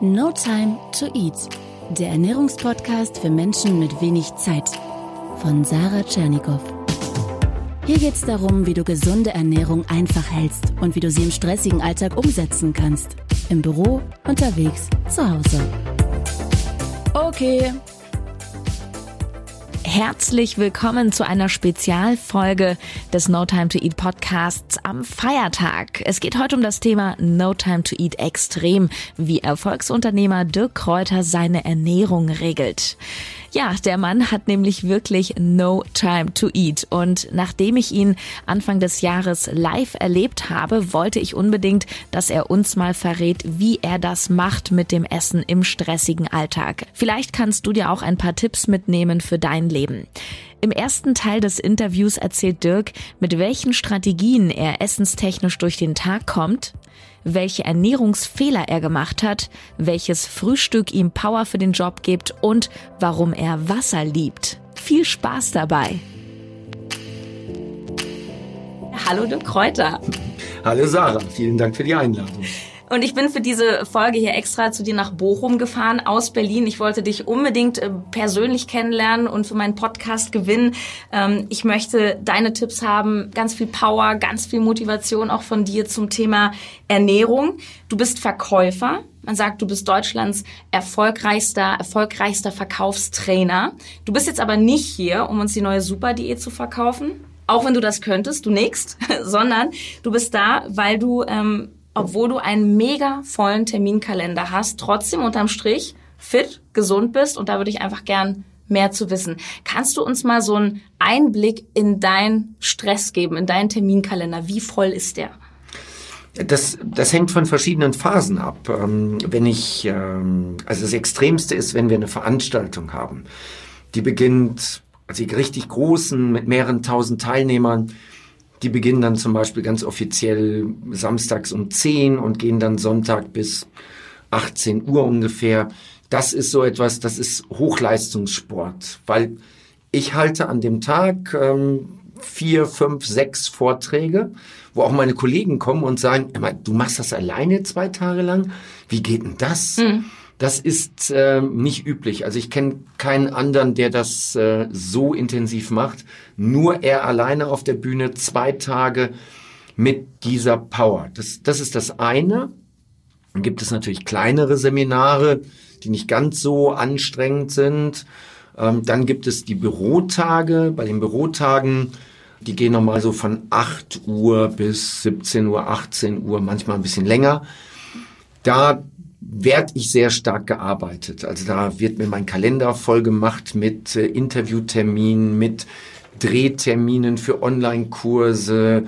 No Time to Eat, der Ernährungspodcast für Menschen mit wenig Zeit von Sarah Tschernikow. Hier geht es darum, wie du gesunde Ernährung einfach hältst und wie du sie im stressigen Alltag umsetzen kannst. Im Büro, unterwegs, zu Hause. Okay, Herzlich willkommen zu einer Spezialfolge des No Time to Eat Podcasts am Feiertag. Es geht heute um das Thema No Time to Eat Extrem, wie Erfolgsunternehmer Dirk Kräuter seine Ernährung regelt. Ja, der Mann hat nämlich wirklich no time to eat. Und nachdem ich ihn Anfang des Jahres live erlebt habe, wollte ich unbedingt, dass er uns mal verrät, wie er das macht mit dem Essen im stressigen Alltag. Vielleicht kannst du dir auch ein paar Tipps mitnehmen für dein Leben. Im ersten Teil des Interviews erzählt Dirk, mit welchen Strategien er essenstechnisch durch den Tag kommt, welche Ernährungsfehler er gemacht hat, welches Frühstück ihm Power für den Job gibt und warum er Wasser liebt. Viel Spaß dabei! Hallo Dirk Kräuter. Hallo Sarah, vielen Dank für die Einladung. Und ich bin für diese Folge hier extra zu dir nach Bochum gefahren aus Berlin. Ich wollte dich unbedingt äh, persönlich kennenlernen und für meinen Podcast gewinnen. Ähm, ich möchte deine Tipps haben, ganz viel Power, ganz viel Motivation auch von dir zum Thema Ernährung. Du bist Verkäufer. Man sagt, du bist Deutschlands erfolgreichster, erfolgreichster Verkaufstrainer. Du bist jetzt aber nicht hier, um uns die neue Superdiät zu verkaufen. Auch wenn du das könntest, du nix, sondern du bist da, weil du ähm, obwohl du einen mega vollen Terminkalender hast, trotzdem unterm Strich fit, gesund bist und da würde ich einfach gern mehr zu wissen. Kannst du uns mal so einen Einblick in deinen Stress geben, in deinen Terminkalender? Wie voll ist der? Das, das hängt von verschiedenen Phasen ab. Ähm, wenn ich, ähm, also das Extremste ist, wenn wir eine Veranstaltung haben. Die beginnt, also die richtig großen, mit mehreren tausend Teilnehmern, die beginnen dann zum Beispiel ganz offiziell samstags um 10 und gehen dann Sonntag bis 18 Uhr ungefähr. Das ist so etwas, das ist Hochleistungssport, weil ich halte an dem Tag ähm, vier, fünf, sechs Vorträge, wo auch meine Kollegen kommen und sagen, du machst das alleine zwei Tage lang? Wie geht denn das? Mhm. Das ist äh, nicht üblich. Also ich kenne keinen anderen, der das äh, so intensiv macht. Nur er alleine auf der Bühne, zwei Tage mit dieser Power. Das, das ist das eine. Dann gibt es natürlich kleinere Seminare, die nicht ganz so anstrengend sind. Ähm, dann gibt es die Bürotage. Bei den Bürotagen, die gehen nochmal so von 8 Uhr bis 17 Uhr, 18 Uhr, manchmal ein bisschen länger. Da werde ich sehr stark gearbeitet. Also da wird mir mein Kalender voll gemacht mit äh, Interviewterminen, mit Drehterminen für Online-Kurse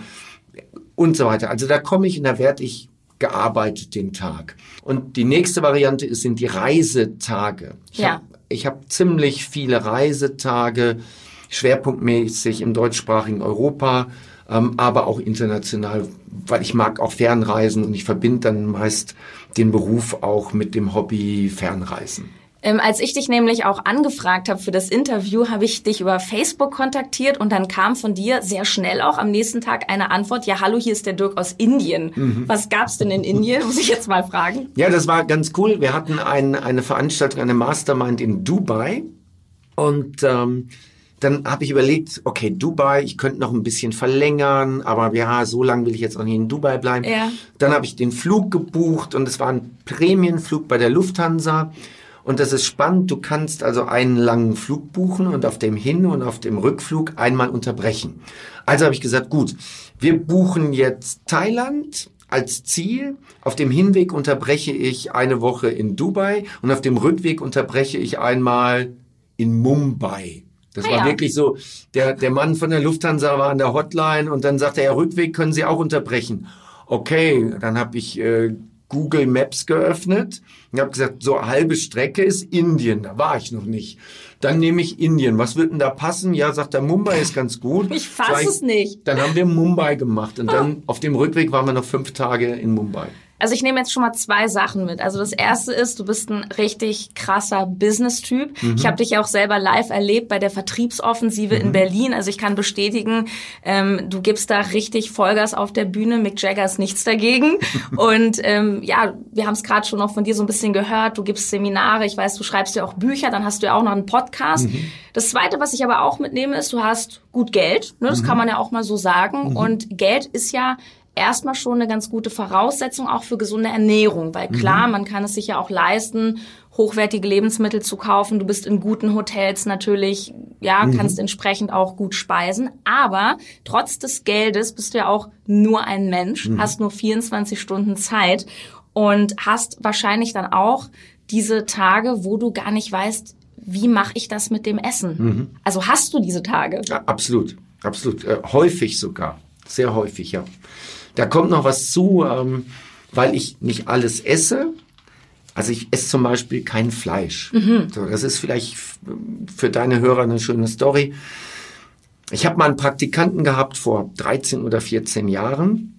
und so weiter. Also da komme ich und da werde ich gearbeitet den Tag. Und die nächste Variante ist, sind die Reisetage. Ich ja. habe hab ziemlich viele Reisetage, schwerpunktmäßig im deutschsprachigen Europa, ähm, aber auch international, weil ich mag auch Fernreisen und ich verbinde dann meist den Beruf auch mit dem Hobby Fernreisen. Ähm, als ich dich nämlich auch angefragt habe für das Interview, habe ich dich über Facebook kontaktiert und dann kam von dir sehr schnell auch am nächsten Tag eine Antwort, ja hallo, hier ist der Dirk aus Indien. Mhm. Was gab's denn in Indien, muss ich jetzt mal fragen. Ja, das war ganz cool. Wir hatten ein, eine Veranstaltung, eine Mastermind in Dubai und ähm, dann habe ich überlegt, okay, Dubai, ich könnte noch ein bisschen verlängern, aber ja, so lange will ich jetzt auch nicht in Dubai bleiben. Ja. Dann habe ich den Flug gebucht und es war ein Prämienflug bei der Lufthansa. Und das ist spannend, du kannst also einen langen Flug buchen und auf dem Hin- und auf dem Rückflug einmal unterbrechen. Also habe ich gesagt, gut, wir buchen jetzt Thailand als Ziel. Auf dem Hinweg unterbreche ich eine Woche in Dubai und auf dem Rückweg unterbreche ich einmal in Mumbai. Das ah, war ja. wirklich so, der, der Mann von der Lufthansa war an der Hotline und dann sagte er, Rückweg können Sie auch unterbrechen. Okay, dann habe ich äh, Google Maps geöffnet und habe gesagt, so halbe Strecke ist Indien, da war ich noch nicht. Dann nehme ich Indien. Was wird denn da passen? Ja, sagt er, Mumbai ist ganz gut. Ich fasse es nicht. Dann haben wir Mumbai gemacht und dann oh. auf dem Rückweg waren wir noch fünf Tage in Mumbai. Also ich nehme jetzt schon mal zwei Sachen mit. Also das erste ist, du bist ein richtig krasser Business-Typ. Mhm. Ich habe dich ja auch selber live erlebt bei der Vertriebsoffensive mhm. in Berlin. Also ich kann bestätigen, ähm, du gibst da richtig Vollgas auf der Bühne. Mick Jagger ist nichts dagegen. Und ähm, ja, wir haben es gerade schon noch von dir so ein bisschen gehört. Du gibst Seminare. Ich weiß, du schreibst ja auch Bücher. Dann hast du ja auch noch einen Podcast. Mhm. Das zweite, was ich aber auch mitnehme, ist, du hast gut Geld. Ne? Das mhm. kann man ja auch mal so sagen. Mhm. Und Geld ist ja erstmal schon eine ganz gute Voraussetzung auch für gesunde Ernährung, weil klar, mhm. man kann es sich ja auch leisten, hochwertige Lebensmittel zu kaufen. Du bist in guten Hotels natürlich, ja, mhm. kannst entsprechend auch gut speisen. Aber trotz des Geldes bist du ja auch nur ein Mensch, mhm. hast nur 24 Stunden Zeit und hast wahrscheinlich dann auch diese Tage, wo du gar nicht weißt, wie mache ich das mit dem Essen? Mhm. Also hast du diese Tage? Ja, absolut, absolut. Äh, häufig sogar. Sehr häufig, ja. Da kommt noch was zu, ähm, weil ich nicht alles esse. Also ich esse zum Beispiel kein Fleisch. Mhm. So, das ist vielleicht für deine Hörer eine schöne Story. Ich habe mal einen Praktikanten gehabt vor 13 oder 14 Jahren.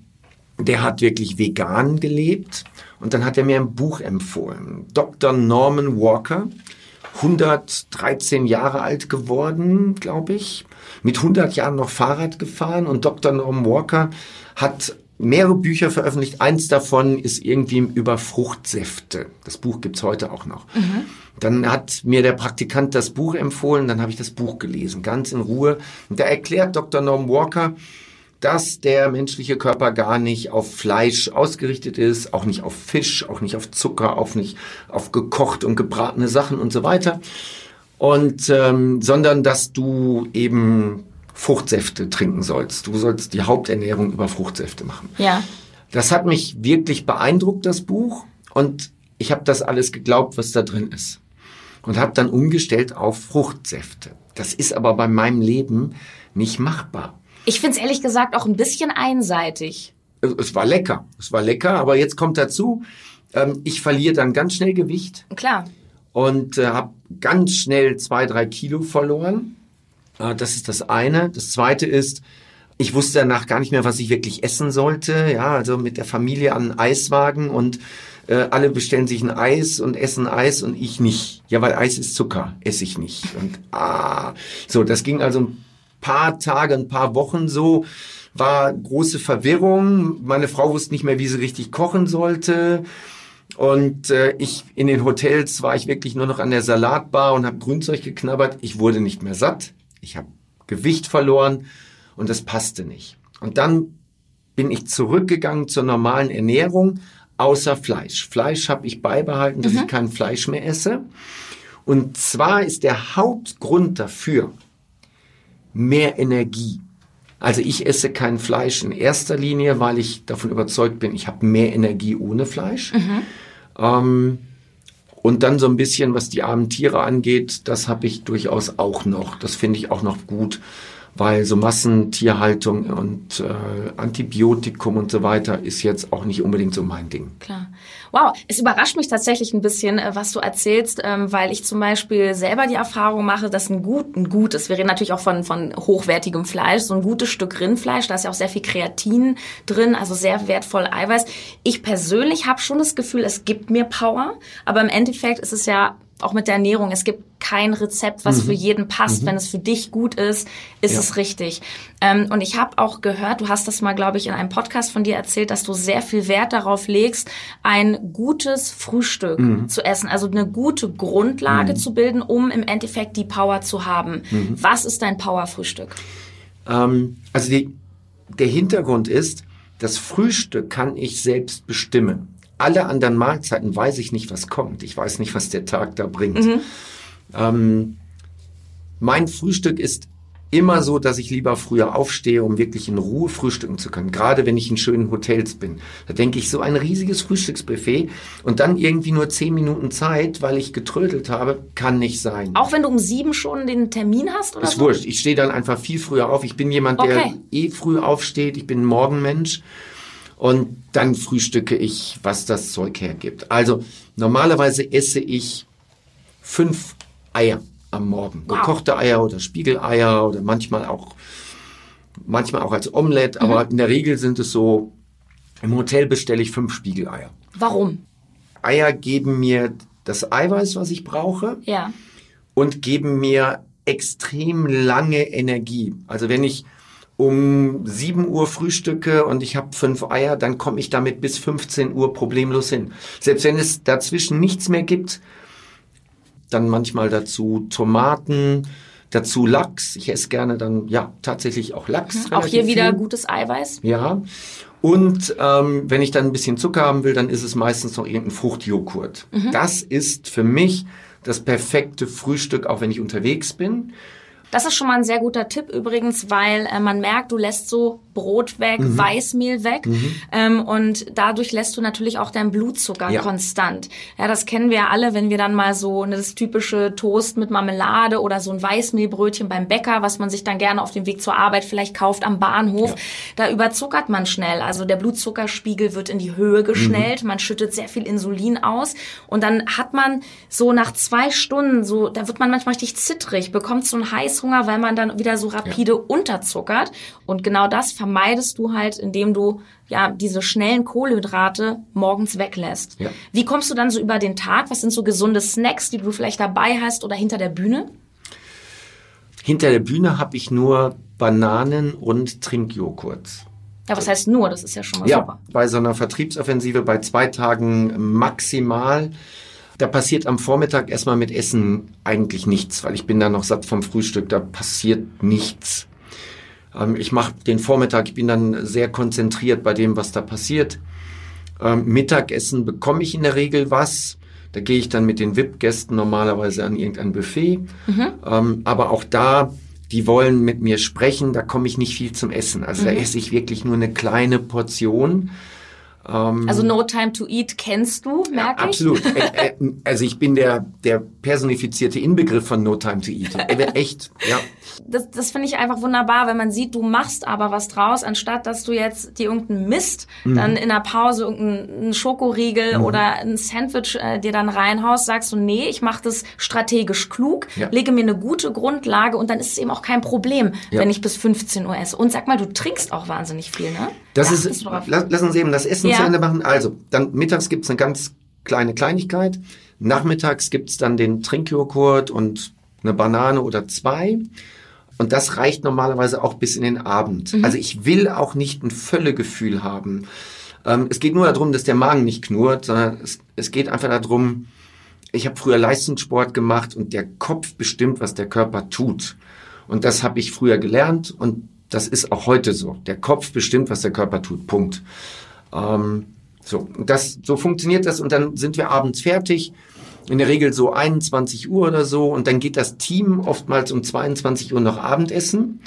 Der hat wirklich vegan gelebt. Und dann hat er mir ein Buch empfohlen. Dr. Norman Walker. 113 Jahre alt geworden, glaube ich. Mit 100 Jahren noch Fahrrad gefahren. Und Dr. Norman Walker hat mehrere Bücher veröffentlicht. Eins davon ist irgendwie über Fruchtsäfte. Das Buch gibt's heute auch noch. Mhm. Dann hat mir der Praktikant das Buch empfohlen, dann habe ich das Buch gelesen, ganz in Ruhe. Und da erklärt Dr. Norm Walker, dass der menschliche Körper gar nicht auf Fleisch ausgerichtet ist, auch nicht auf Fisch, auch nicht auf Zucker, auch nicht auf gekocht und gebratene Sachen und so weiter. Und ähm, sondern dass du eben Fruchtsäfte trinken sollst. Du sollst die Haupternährung über Fruchtsäfte machen. Ja. Das hat mich wirklich beeindruckt, das Buch. Und ich habe das alles geglaubt, was da drin ist. Und habe dann umgestellt auf Fruchtsäfte. Das ist aber bei meinem Leben nicht machbar. Ich finde es ehrlich gesagt auch ein bisschen einseitig. Es war lecker. Es war lecker, aber jetzt kommt dazu, ähm, ich verliere dann ganz schnell Gewicht. Klar. Und äh, habe ganz schnell zwei, drei Kilo verloren. Äh, das ist das eine. Das zweite ist, ich wusste danach gar nicht mehr, was ich wirklich essen sollte. Ja, also mit der Familie an Eiswagen und äh, alle bestellen sich ein Eis und essen Eis und ich nicht. Ja, weil Eis ist Zucker, esse ich nicht. Und ah, so, das ging also ein paar Tage, ein paar Wochen so. War große Verwirrung. Meine Frau wusste nicht mehr, wie sie richtig kochen sollte. Und äh, ich in den Hotels war ich wirklich nur noch an der Salatbar und habe Grünzeug geknabbert. Ich wurde nicht mehr satt ich habe Gewicht verloren und das passte nicht. Und dann bin ich zurückgegangen zur normalen Ernährung, außer Fleisch. Fleisch habe ich beibehalten, dass mhm. ich kein Fleisch mehr esse. Und zwar ist der Hauptgrund dafür mehr Energie. Also ich esse kein Fleisch in erster Linie, weil ich davon überzeugt bin, ich habe mehr Energie ohne Fleisch. Mhm. Ähm, und dann so ein bisschen, was die armen Tiere angeht, das habe ich durchaus auch noch. Das finde ich auch noch gut weil so Massentierhaltung und äh, Antibiotikum und so weiter ist jetzt auch nicht unbedingt so mein Ding. Klar. Wow, es überrascht mich tatsächlich ein bisschen, äh, was du erzählst, ähm, weil ich zum Beispiel selber die Erfahrung mache, dass ein, gut, ein gutes, wir reden natürlich auch von, von hochwertigem Fleisch, so ein gutes Stück Rindfleisch, da ist ja auch sehr viel Kreatin drin, also sehr wertvoll Eiweiß. Ich persönlich habe schon das Gefühl, es gibt mir Power, aber im Endeffekt ist es ja auch mit der Ernährung. Es gibt kein Rezept, was mhm. für jeden passt. Mhm. Wenn es für dich gut ist, ist ja. es richtig. Ähm, und ich habe auch gehört, du hast das mal, glaube ich, in einem Podcast von dir erzählt, dass du sehr viel Wert darauf legst, ein gutes Frühstück mhm. zu essen. Also eine gute Grundlage mhm. zu bilden, um im Endeffekt die Power zu haben. Mhm. Was ist dein Power-Frühstück? Ähm, also die, der Hintergrund ist, das Frühstück kann ich selbst bestimmen alle anderen Mahlzeiten weiß ich nicht, was kommt. Ich weiß nicht, was der Tag da bringt. Mhm. Ähm, mein Frühstück ist immer so, dass ich lieber früher aufstehe, um wirklich in Ruhe frühstücken zu können. Gerade wenn ich in schönen Hotels bin. Da denke ich, so ein riesiges Frühstücksbuffet und dann irgendwie nur zehn Minuten Zeit, weil ich getrödelt habe, kann nicht sein. Auch wenn du um sieben schon den Termin hast oder Ist so? wurscht. Ich stehe dann einfach viel früher auf. Ich bin jemand, der okay. eh früh aufsteht. Ich bin ein Morgenmensch und dann frühstücke ich, was das Zeug hergibt. Also normalerweise esse ich fünf Eier am Morgen. Wow. Gekochte Eier oder Spiegeleier oder manchmal auch, manchmal auch als Omelette, mhm. aber in der Regel sind es so Im Hotel bestelle ich fünf Spiegeleier. Warum? Eier geben mir das Eiweiß, was ich brauche. Ja. Und geben mir extrem lange Energie. Also wenn ich um 7 Uhr frühstücke und ich habe fünf Eier, dann komme ich damit bis 15 Uhr problemlos hin. Selbst wenn es dazwischen nichts mehr gibt, dann manchmal dazu Tomaten, dazu Lachs. Ich esse gerne dann ja tatsächlich auch Lachs. Mhm. Auch hier wieder viel. gutes Eiweiß. Ja. Und ähm, wenn ich dann ein bisschen Zucker haben will, dann ist es meistens noch irgendein Fruchtjoghurt. Mhm. Das ist für mich das perfekte Frühstück, auch wenn ich unterwegs bin. Das ist schon mal ein sehr guter Tipp übrigens, weil äh, man merkt, du lässt so Brot weg, Mhm. Weißmehl weg ähm, und dadurch lässt du natürlich auch deinen Blutzucker Ja. konstant. Ja, das kennen wir ja alle, wenn wir dann mal so ne, das typische Toast mit Marmelade oder so ein Weißmehlbrötchen beim Bäcker, was man sich dann gerne auf dem Weg zur Arbeit vielleicht kauft am Bahnhof. Ja. Da überzuckert man schnell. Also der Blutzuckerspiegel wird in die Höhe geschnellt, man schüttet sehr viel Insulin aus und dann hat man so nach zwei Stunden so, da wird man manchmal richtig zittrig, bekommt so einen Heißhunger, weil man dann wieder so rapide unterzuckert. Und genau das vermeidest du halt, indem du ja diese schnellen Kohlenhydrate morgens weglässt. Ja. Wie kommst du dann so über den Tag? Was sind so gesunde Snacks, die du vielleicht dabei hast oder hinter der Bühne? Hinter der Bühne habe ich nur Bananen und Trinkjoghurt. Ja, was heißt nur? Das ist ja schon mal Ja, super. bei so einer Vertriebsoffensive bei zwei Tagen maximal. Da passiert am Vormittag erstmal mit Essen eigentlich nichts, weil ich bin da noch satt vom Frühstück, da passiert nichts. Ähm, ich mache den Vormittag, ich bin dann sehr konzentriert bei dem, was da passiert. Ähm, Mittagessen bekomme ich in der Regel was. Da gehe ich dann mit den VIP-Gästen normalerweise an irgendein Buffet. Ähm, aber auch da, die wollen mit mir sprechen, da komme ich nicht viel zum Essen. Also da esse ich wirklich nur eine kleine Portion. Also No Time to Eat kennst du, merke ich. Absolut. Ä- äh, also ich bin der, der personifizierte Inbegriff von No Time to Eat. Äh, Echt, ja. Das, das finde ich einfach wunderbar, wenn man sieht, du machst aber was draus, anstatt dass du jetzt dir irgendeinen Mist Mhm. dann in der Pause irgendeinen Schokoriegel oder ein Sandwich äh, dir dann reinhaust, sagst du, nee, ich mache das strategisch klug, Ja. lege mir eine gute Grundlage und dann ist es eben auch kein Problem, Ja. wenn ich bis 15 Uhr esse. Und sag mal, du trinkst auch wahnsinnig viel, ne? Das Da ist, lass, lass uns eben das Essen Ja. zu Ende machen. Also, dann mittags gibt's eine ganz kleine Kleinigkeit. Nachmittags gibt's dann den Trinkjoghurt und eine Banane oder zwei. Und das reicht normalerweise auch bis in den Abend. Mhm. Also ich will auch nicht ein Völlegefühl haben. Ähm, es geht nur darum, dass der Magen nicht knurrt, sondern es, es geht einfach darum, ich habe früher Leistungssport gemacht und der Kopf bestimmt, was der Körper tut. Und das habe ich früher gelernt und das ist auch heute so. Der Kopf bestimmt, was der Körper tut. Punkt. Ähm, so, das, so funktioniert das und dann sind wir abends fertig. In der Regel so 21 Uhr oder so und dann geht das Team oftmals um 22 Uhr noch Abendessen.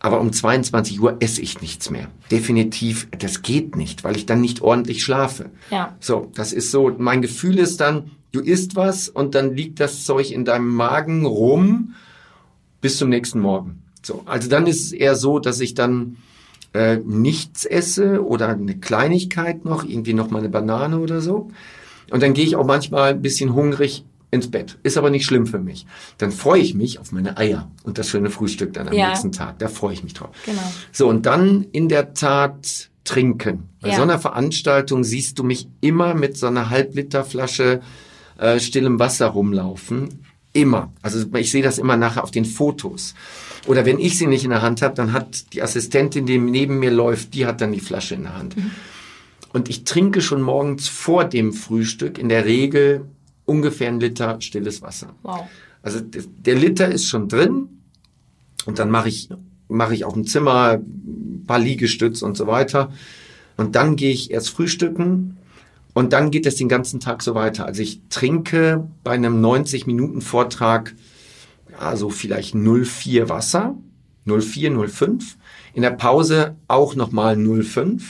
Aber um 22 Uhr esse ich nichts mehr. Definitiv, das geht nicht, weil ich dann nicht ordentlich schlafe. Ja. So, das ist so, mein Gefühl ist dann, du isst was und dann liegt das Zeug in deinem Magen rum bis zum nächsten Morgen. So, also dann ist es eher so, dass ich dann äh, nichts esse oder eine Kleinigkeit noch, irgendwie noch mal eine Banane oder so. Und dann gehe ich auch manchmal ein bisschen hungrig ins Bett. Ist aber nicht schlimm für mich. Dann freue ich mich auf meine Eier und das schöne Frühstück dann am Ja. nächsten Tag. Da freue ich mich drauf. Genau. So, und dann in der Tat trinken. Bei Ja. so einer Veranstaltung siehst du mich immer mit so einer Halbliterflasche äh, stillem Wasser rumlaufen. Immer. Also ich sehe das immer nachher auf den Fotos. Oder wenn ich sie nicht in der Hand habe, dann hat die Assistentin, die neben mir läuft, die hat dann die Flasche in der Hand. Und ich trinke schon morgens vor dem Frühstück in der Regel ungefähr ein Liter stilles Wasser. Wow. Also der Liter ist schon drin und dann mache ich mache ich auf dem Zimmer ein paar Liegestütz und so weiter und dann gehe ich erst frühstücken und dann geht es den ganzen Tag so weiter. Also ich trinke bei einem 90 Minuten Vortrag ja, so vielleicht 0,4 Wasser, 0,4, 0,5. In der Pause auch nochmal 0,5.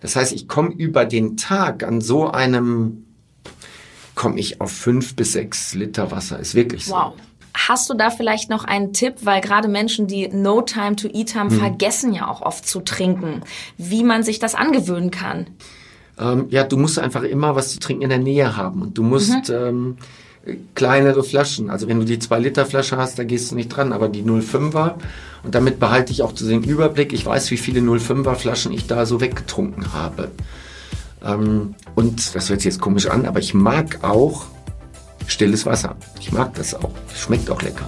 Das heißt, ich komme über den Tag an so einem, komme ich auf fünf bis sechs Liter Wasser. Ist wirklich so. Wow. Hast du da vielleicht noch einen Tipp, weil gerade Menschen, die No Time to Eat haben, Hm. vergessen ja auch oft zu trinken, wie man sich das angewöhnen kann? Ähm, ja, du musst einfach immer was zu trinken in der Nähe haben und du musst ähm, kleinere Flaschen. Also wenn du die 2 Liter Flasche hast, da gehst du nicht dran, aber die 0,5er und damit behalte ich auch zu den Überblick. Ich weiß, wie viele 0,5er Flaschen ich da so weggetrunken habe. Ähm, und das hört sich jetzt komisch an, aber ich mag auch stilles Wasser. Ich mag das auch. Schmeckt auch lecker.